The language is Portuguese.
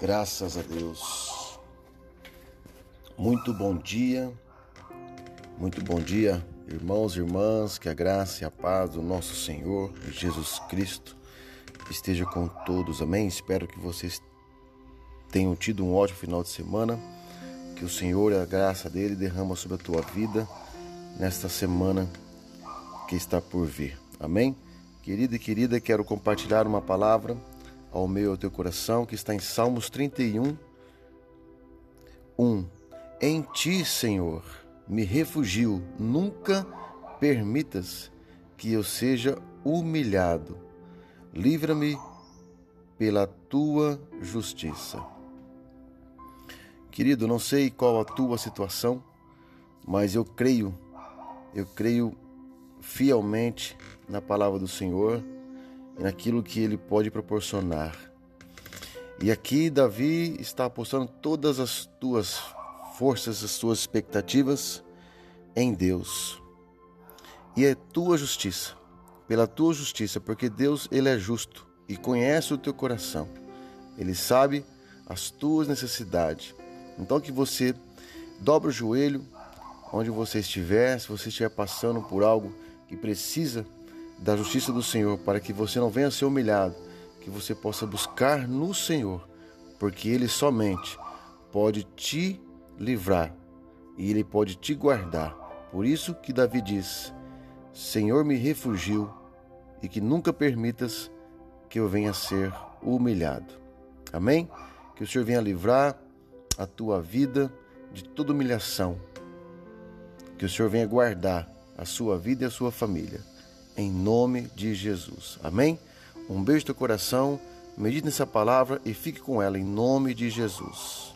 Graças a Deus. Muito bom dia. Muito bom dia, irmãos e irmãs. Que a graça e a paz do nosso Senhor Jesus Cristo esteja com todos. Amém. Espero que vocês tenham tido um ótimo final de semana. Que o Senhor e a graça dele derrama sobre a tua vida nesta semana que está por vir. Amém. Querida e querida, quero compartilhar uma palavra ao meu e ao teu coração, que está em Salmos 31, 1. Em ti, Senhor, me refugio, nunca permitas que eu seja humilhado. Livra-me pela tua justiça. Querido, não sei qual a tua situação, mas eu creio, eu creio fielmente na palavra do Senhor naquilo que ele pode proporcionar. E aqui Davi está apostando todas as tuas forças, as tuas expectativas em Deus. E é tua justiça, pela tua justiça, porque Deus ele é justo e conhece o teu coração. Ele sabe as tuas necessidades. Então que você dobre o joelho onde você estiver, se você estiver passando por algo que precisa da justiça do Senhor, para que você não venha a ser humilhado, que você possa buscar no Senhor, porque Ele somente pode te livrar e Ele pode te guardar. Por isso que Davi diz: Senhor, me refugio e que nunca permitas que eu venha a ser humilhado. Amém? Que o Senhor venha livrar a tua vida de toda humilhação. Que o Senhor venha guardar a sua vida e a sua família em nome de Jesus. Amém? Um beijo teu coração, medite nessa palavra e fique com ela em nome de Jesus.